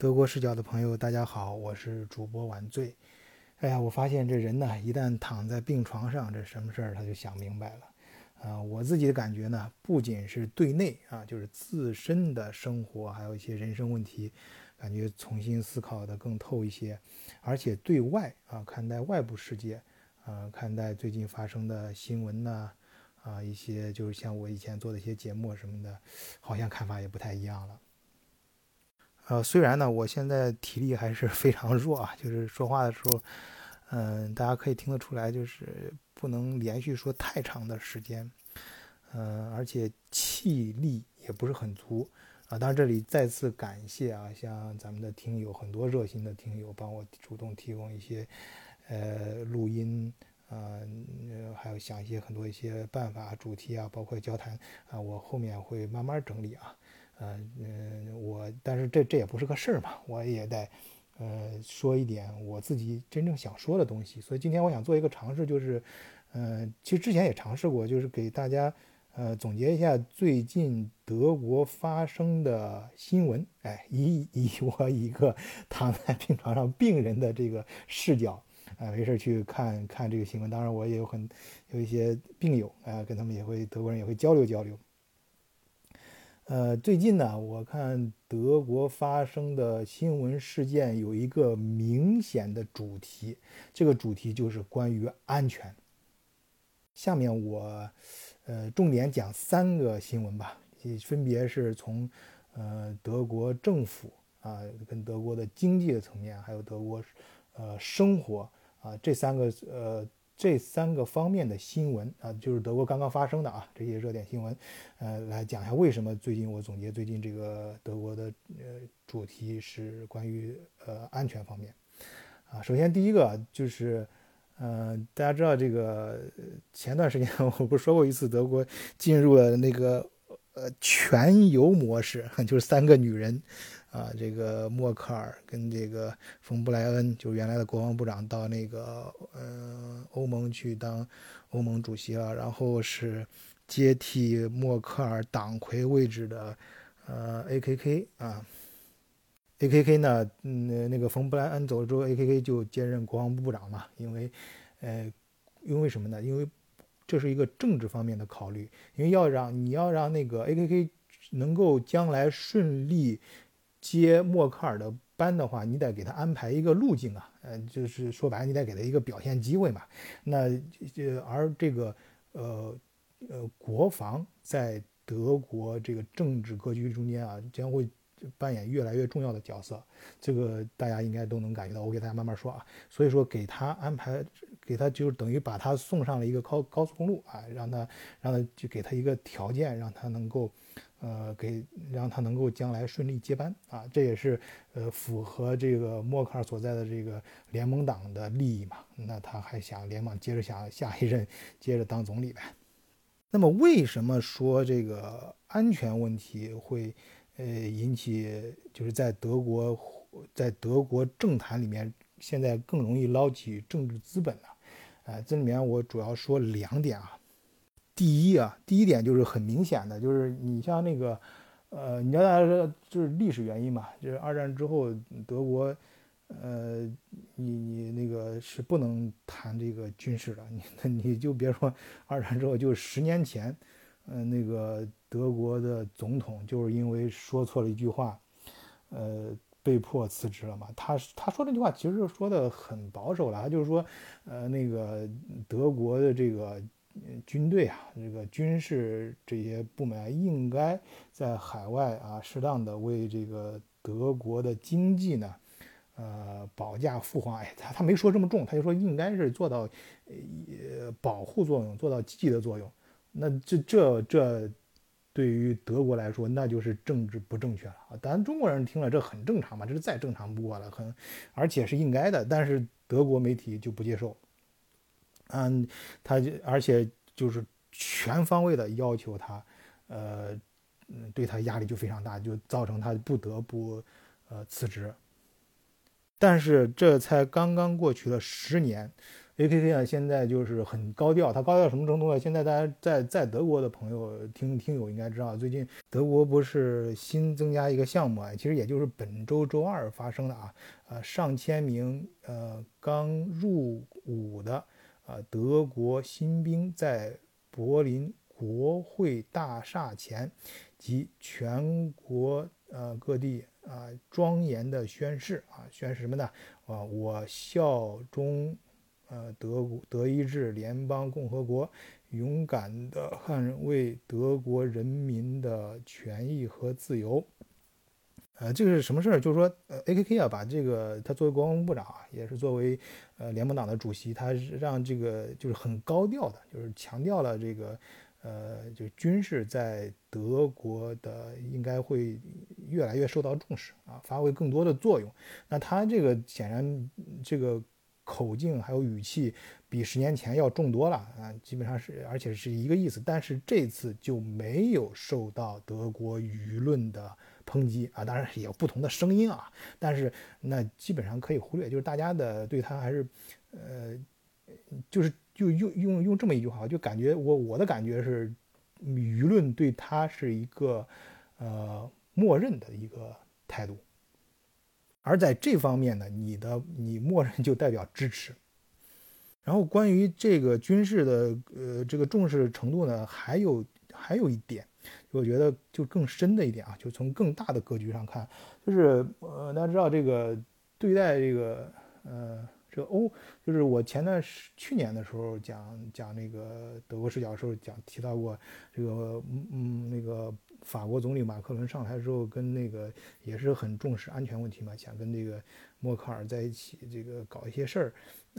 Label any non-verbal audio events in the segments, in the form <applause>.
德国视角的朋友，大家好，我是主播晚醉。哎呀，我发现这人呢，一旦躺在病床上，这什么事儿他就想明白了。啊，我自己的感觉呢，不仅是对内啊，就是自身的生活，还有一些人生问题，感觉重新思考的更透一些，而且对外啊，看待外部世界，啊，看待最近发生的新闻呢，啊，一些就是像我以前做的一些节目什么的，好像看法也不太一样了。呃，虽然呢，我现在体力还是 <laughs> 非常弱啊，就是说话的时候，嗯，大家可以听得出来，就是不能连续说太长的时间，嗯，而且气力也不是很足啊。当然，这里再次感谢啊，像咱们的听友很多热心的听友帮我主动提供一些呃录音啊，还有想一些很多一些办法、主题啊，包括交谈啊，我后面会慢慢整理啊。嗯嗯，我但是这这也不是个事儿嘛，我也得，呃，说一点我自己真正想说的东西。所以今天我想做一个尝试，就是，嗯，其实之前也尝试过，就是给大家，呃，总结一下最近德国发生的新闻。哎，以以 <laughs> 我一个躺在病床上病人的这个视角，啊，没事去看看这个新闻。当然，我也有很有一些病友啊，跟他们也会德国人也会交流交流。呃，最近呢，我看德国发生的新闻事件有一个明显的主题，这个主题就是关于安全。下面我，呃，重点讲三个新闻吧，分别是从，呃，德国政府啊，跟德国的经济的层面，还有德国，呃，生活啊，这三个呃。这三个方面的新闻啊，就是德国刚刚发生的啊这些热点新闻，呃，来讲一下为什么最近我总结最近这个德国的呃主题是关于呃安全方面啊。首先第一个就是，呃，大家知道这个前段时间 <laughs> 我不是说过一次德国进入了那个呃全游模式，<laughs> 就是三个女人。啊，这个默克尔跟这个冯布莱恩，就原来的国防部长，到那个嗯欧盟去当欧盟主席了。然后是接替默克尔党魁位置的呃 A.K.K 啊，A.K.K 呢，嗯那个冯布莱恩走了之后，A.K.K 就接任国防部部长嘛。因为呃因为什么呢？因为这是一个政治方面的考虑，因为要让你要让那个 A.K.K 能够将来顺利。接默克尔的班的话，你得给他安排一个路径啊，呃，就是说白了，你得给他一个表现机会嘛。那呃，而这个呃呃，国防在德国这个政治格局中间啊，将会扮演越来越重要的角色。这个大家应该都能感觉到。我给大家慢慢说啊。所以说，给他安排，给他就等于把他送上了一个高高速公路啊，让他让他就给他一个条件，让他能够。呃，给让他能够将来顺利接班啊，这也是呃符合这个默克尔所在的这个联盟党的利益嘛。那他还想联盟接着想下一任接着当总理呗。那么为什么说这个安全问题会呃引起就是在德国在德国政坛里面现在更容易捞起政治资本呢？哎，这里面我主要说两点啊。第一啊，第一点就是很明显的，就是你像那个，呃，你知道大家说就是历史原因嘛，就是二战之后德国，呃，你你那个是不能谈这个军事的，你 <laughs> 你就别说二战之后，就十年前，嗯，那个德国的总统就是因为说错了一句话，呃，被迫辞职了嘛。他他说这句话其实说的很保守了，他就是说，呃，那个德国的这个。军队啊，这个军事这些部门应该在海外啊，适当的为这个德国的经济呢，呃，保驾护航。哎，他他没说这么重，他就说应该是做到呃保护作用，做到积极的作用。那这这这对于德国来说，那就是政治不正确了啊。咱中国人听了这很正常嘛，这是再正常不过了，很而且是应该的。但是德国媒体就不接受。嗯，他就而且就是全方位的要求他，呃，对他压力就非常大，就造成他不得不呃辞职。但是这才刚刚过去了十年 AKK 啊，现在就是很高调，它高调什么程度呢？现在大家在在德国的朋友听听友应该知道，最近德国不是新增加一个项目啊，其实也就是本周周二发生的啊，呃，上千名呃刚入伍的呃德国新兵在柏林国会大厦前及全国呃各地啊庄严的宣誓啊，宣誓什么呢？啊，我效忠。呃，德国德意志联邦共和国，勇敢地捍卫德国人民的权益和自由。呃，这个是什么事儿？就是说，呃，A.K.K 啊，把这个他作为国防部长啊，也是作为呃联盟党的主席，他让这个就是很高调的，就是强调了这个呃，就军事在德国的应该会越来越受到重视啊，发挥更多的作用。那他这个显然这个。口径还有语气比十年前要重多了啊，基本上是，而且是一个意思。但是这次就没有受到德国舆论的抨击啊，当然也有不同的声音啊，但是那基本上可以忽略，就是大家的对他还是，呃，就是就用用用这么一句话，就感觉我我的感觉是，舆论对他是一个呃默认的一个态度。而在这方面呢，你的你默认就代表支持。然后关于这个军事的呃这个重视程度呢，还有还有一点，我觉得就更深的一点啊，就从更大的格局上看，就是呃大家知道这个对待这个呃这个欧，就是我前段时去年的时候讲讲那个德国视角的时候讲提到过这个嗯嗯那个。法国总理马克龙上台之后，跟那个也是很重视安全问题嘛，想跟这个默克尔在一起，这个搞一些事儿，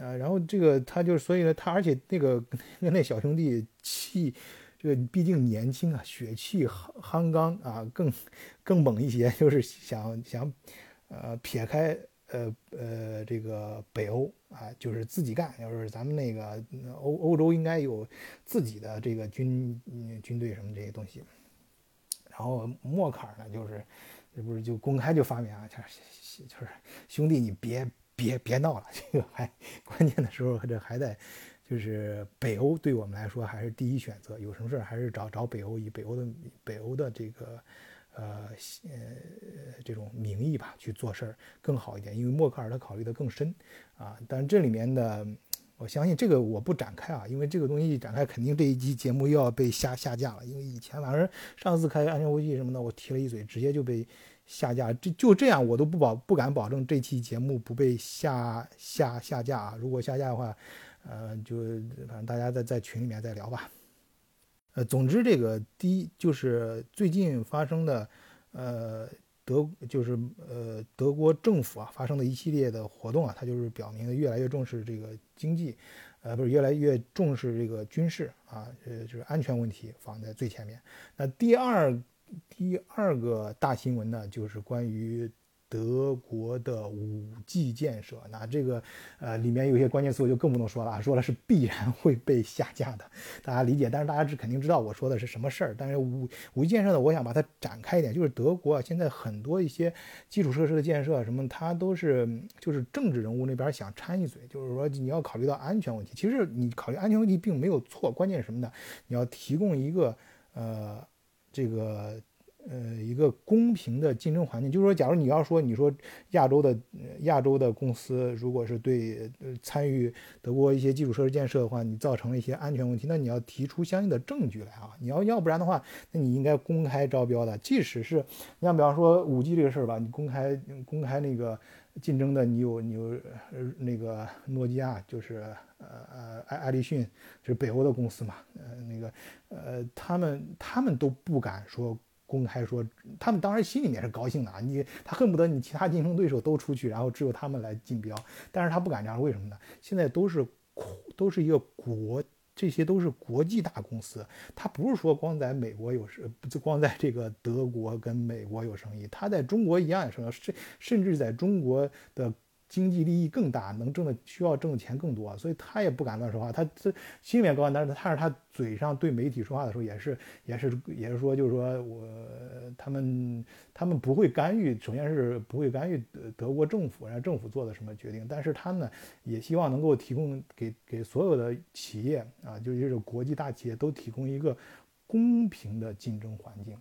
啊，然后这个他就所以呢，他而且那个 <laughs> 跟那小兄弟气，这个毕竟年轻啊，血气夯夯刚啊，更更猛一些，<laughs> 就是想想，呃，撇开呃呃这个北欧啊，就是自己干，要是咱们那个欧欧洲应该有自己的这个军军队什么这些东西。然后默克尔呢，就是，这不是就公开就发言啊，就是就是兄弟，你别别别闹了，这个还关键的时候这还得，就是北欧对我们来说还是第一选择，有什么事儿还是找找北欧，以北欧的北欧的这个呃呃这种名义吧去做事儿更好一点，因为默克尔他考虑的更深啊，但这里面的。我相信这个我不展开啊，因为这个东西一展开，肯定这一期节目又要被下下架了。因为以前反正上次开安全危机什么的，我提了一嘴，直接就被下架。这就这样，我都不保不敢保证这期节目不被下下下架啊。如果下架的话，呃，就反正大家在在群里面再聊吧。呃，总之这个第一就是最近发生的，呃。德就是呃德国政府啊发生的一系列的活动啊，它就是表明越来越重视这个经济，呃不是越来越重视这个军事啊，呃就是安全问题放在最前面。那第二第二个大新闻呢，就是关于。德国的五 G 建设，那这个呃里面有一些关键词我就更不能说了啊，说了是必然会被下架的，大家理解。但是大家是肯定知道我说的是什么事儿。但是五五 G 建设呢，我想把它展开一点，就是德国啊，现在很多一些基础设施的建设什么，它都是就是政治人物那边想掺一嘴，就是说你要考虑到安全问题。其实你考虑安全问题并没有错，关键是什么呢？你要提供一个呃这个。呃，一个公平的竞争环境，就是说，假如你要说，你说亚洲的亚洲的公司，如果是对参与德国一些基础设施建设的话，你造成了一些安全问题，那你要提出相应的证据来啊！你要要不然的话，那你应该公开招标的。即使是你像比方说五 G 这个事儿吧，你公开公开那个竞争的，你有你有那个诺基亚，就是呃呃爱爱立讯，是北欧的公司嘛，呃那个呃他们他们都不敢说。公开说，他们当然心里面是高兴的啊，你他恨不得你其他竞争对手都出去，然后只有他们来竞标，但是他不敢这样，为什么呢？现在都是都是一个国，这些都是国际大公司，他不是说光在美国有生，不光在这个德国跟美国有生意，他在中国一样有生意，甚甚至在中国的经济利益更大，能挣的需要挣的钱更多，所以他也不敢乱说话。他这心里面高兴，但是他是他嘴上对媒体说话的时候，也是也是也是说，就是说我他们他们不会干预，首先是不会干预德国政府，然后政府做的什么决定。但是他呢，也希望能够提供给给所有的企业啊，就是这种国际大企业都提供一个公平的竞争环境。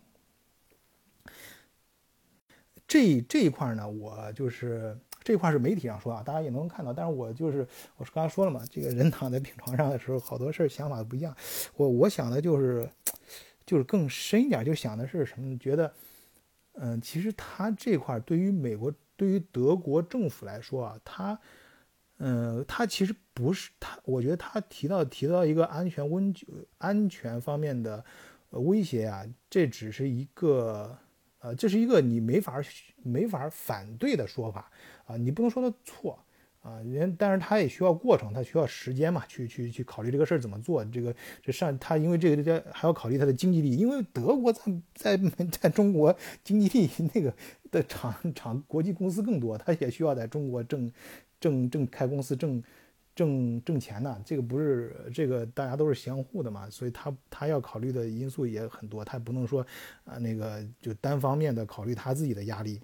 这这一块呢，我就是这块是媒体上说啊，大家也能看到。但是我就是我是刚才说了嘛，这个人躺在病床上的时候，好多事儿想法不一样。我我想的就是，就是更深一点，就想的是什么？觉得，嗯，其实他这块对于美国，对于德国政府来说啊，他，嗯，他其实不是他，我觉得他提到提到一个安全温安全方面的威胁啊，这只是一个。呃，这是一个你没法没法反对的说法啊，你不能说他错啊，人但是他也需要过程，他需要时间嘛，去去去考虑这个事儿怎么做。这个这上他因为这个这还要考虑他的经济利益，因为德国在在在中国经济利益那个的厂厂国际公司更多，他也需要在中国挣挣挣开公司挣。挣挣钱呢，这个不是这个大家都是相互的嘛，所以他他要考虑的因素也很多，他不能说啊那个就单方面的考虑他自己的压力，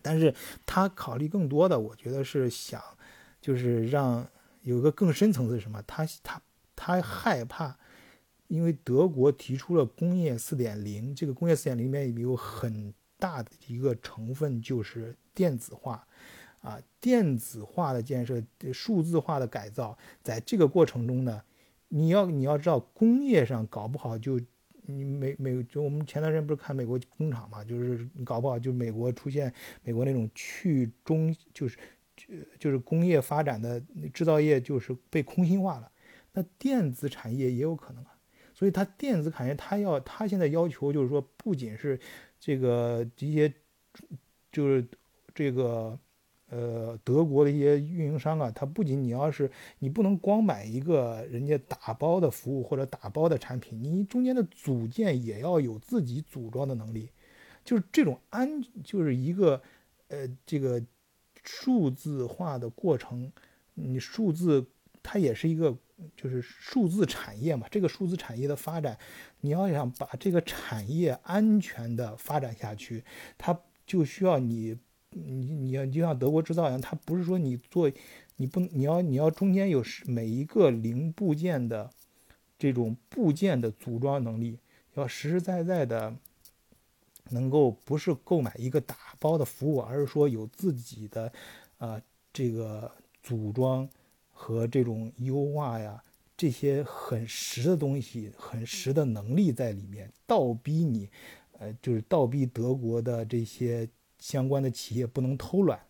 但是他考虑更多的，我觉得是想就是让有一个更深层次什么？他他他害怕，因为德国提出了工业四点零，这个工业四点零里面有很大的一个成分就是电子化。啊，电子化的建设、数字化的改造，在这个过程中呢，你要你要知道，工业上搞不好就你美美就我们前段时间不是看美国工厂嘛，就是搞不好就美国出现美国那种去中就是就是工业发展的制造业就是被空心化了，那电子产业也有可能啊，所以它电子产业它要它现在要求就是说，不仅是这个一些就是这个。呃，德国的一些运营商啊，他不仅你要是你不能光买一个人家打包的服务或者打包的产品，你中间的组件也要有自己组装的能力。就是这种安，就是一个呃这个数字化的过程，你数字它也是一个就是数字产业嘛。这个数字产业的发展，你要想把这个产业安全的发展下去，它就需要你。你你要就像德国制造一样，它不是说你做，你不你要你要中间有每一个零部件的这种部件的组装能力，要实实在在的能够不是购买一个打包的服务，而是说有自己的啊这个组装和这种优化呀这些很实的东西，很实的能力在里面，倒逼你，呃就是倒逼德国的这些。相关的企业不能偷懒，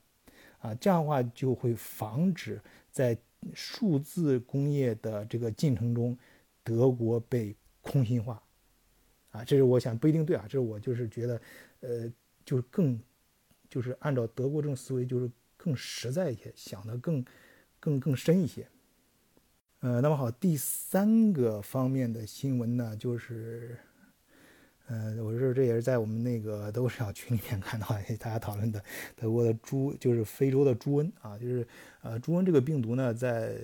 啊，这样的话就会防止在数字工业的这个进程中，德国被空心化，啊，这是我想不一定对啊，这是我就是觉得，呃，就是更，就是按照德国这种思维，就是更实在一些，想的更，更更深一些，呃，那么好，第三个方面的新闻呢，就是。嗯，我是这也是在我们那个德国视角群里面看到 <laughs> 大家讨论的德国的猪，就是非洲的猪瘟啊，就是呃猪瘟这个病毒呢，在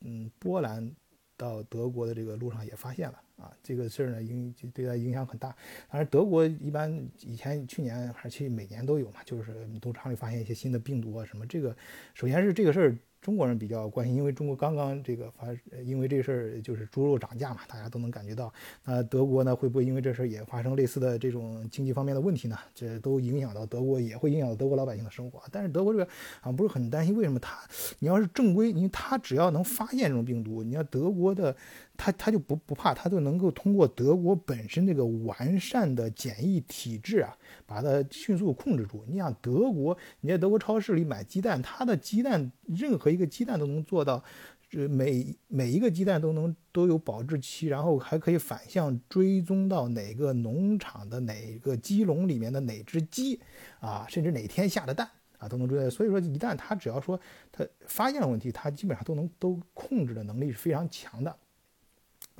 嗯波兰到德国的这个路上也发现了啊，这个事儿呢影对它影响很大。当然德国一般以前去年还是去每年都有嘛，就是农场里发现一些新的病毒啊什么，这个首先是这个事儿。中国人比较关心，因为中国刚刚这个发，因为这事儿就是猪肉涨价嘛，大家都能感觉到。那德国呢，会不会因为这事儿也发生类似的这种经济方面的问题呢？这都影响到德国，也会影响到德国老百姓的生活。但是德国这边啊，不是很担心，为什么他？你要是正规，因为他只要能发现这种病毒，你要德国的。他他就不不怕，他就能够通过德国本身这个完善的检疫体制啊，把它迅速控制住。你想德国，你在德国超市里买鸡蛋，它的鸡蛋任何一个鸡蛋都能做到，这每每一个鸡蛋都能都有保质期，然后还可以反向追踪到哪个农场的哪个鸡笼里面的哪只鸡啊，甚至哪天下的蛋啊都能追。所以说，一旦他只要说他发现了问题，他基本上都能都控制的能力是非常强的。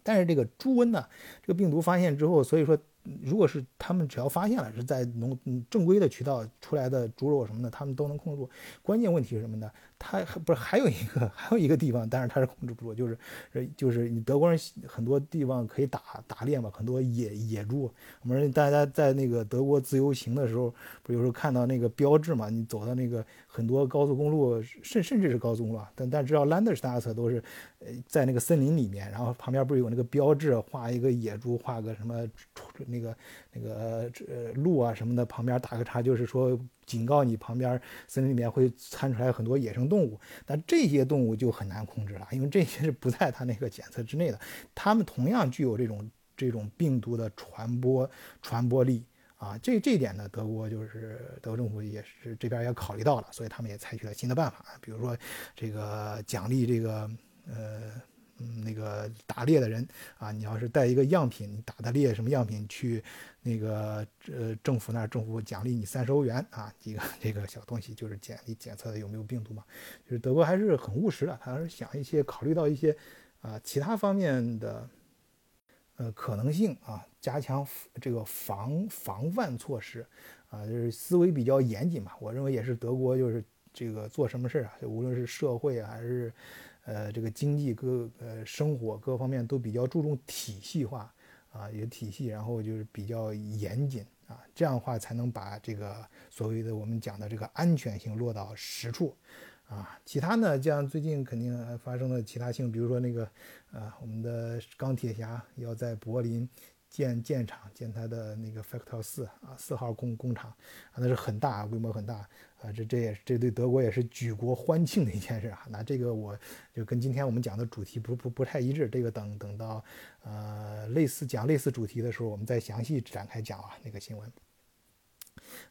但是这个猪瘟呢，这个病毒发现之后，所以说如果是他们只要发现了是在农正规的渠道出来的猪肉什么的，他们都能控制住。关键问题是什么呢？他还不是还有一个 <laughs> 还有一个地方，但是他是控制不住，就是就是你德国人很多地方可以打打猎嘛，很多野野猪。我们大家在那个德国自由行的时候，不有时候看到那个标志嘛？你走到那个很多高速公路，甚甚至是高速公路，但但知道 Landstraße 都是呃在那个森林里面，然后旁边不是有那个标志，画一个野猪，画个什么那个那个呃鹿啊什么的，旁边打个叉，就是说。警告你，旁边森林里面会窜出来很多野生动物，那这些动物就很难控制了，因为这些是不在它那个检测之内的。它们同样具有这种这种病毒的传播传播力啊，这这一点呢，德国就是德国政府也是这边也考虑到了，所以他们也采取了新的办法，比如说这个奖励这个呃。嗯，那个打猎的人啊，你要是带一个样品，你打的猎什么样品去那个呃政府那儿，政府奖励你三十欧元啊，一个这个小东西就是检你检测的有没有病毒嘛。就是德国还是很务实的，他是想一些考虑到一些啊其他方面的呃可能性啊，加强这个防防范措施啊，就是思维比较严谨嘛。我认为也是德国就是这个做什么事儿啊，无论是社会还是。呃，这个经济各呃生活各方面都比较注重体系化啊，有体系，然后就是比较严谨啊，这样的话才能把这个所谓的我们讲的这个安全性落到实处啊。其他呢，像最近肯定发生的其他性，比如说那个啊，我们的钢铁侠要在柏林。建建厂，建它的那个 Factor 四啊，四号工工厂啊，那是很大，规模很大啊，这这也是这对德国也是举国欢庆的一件事啊。那这个我就跟今天我们讲的主题不不不太一致，这个等等到呃类似讲类似主题的时候，我们再详细展开讲啊那个新闻。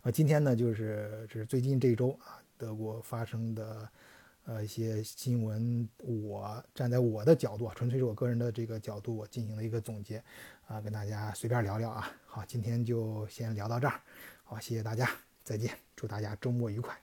啊，今天呢就是这是最近这一周啊，德国发生的。呃，一些新闻，我站在我的角度啊，纯粹是我个人的这个角度，我进行了一个总结，啊，跟大家随便聊聊啊。好，今天就先聊到这儿，好，谢谢大家，再见，祝大家周末愉快。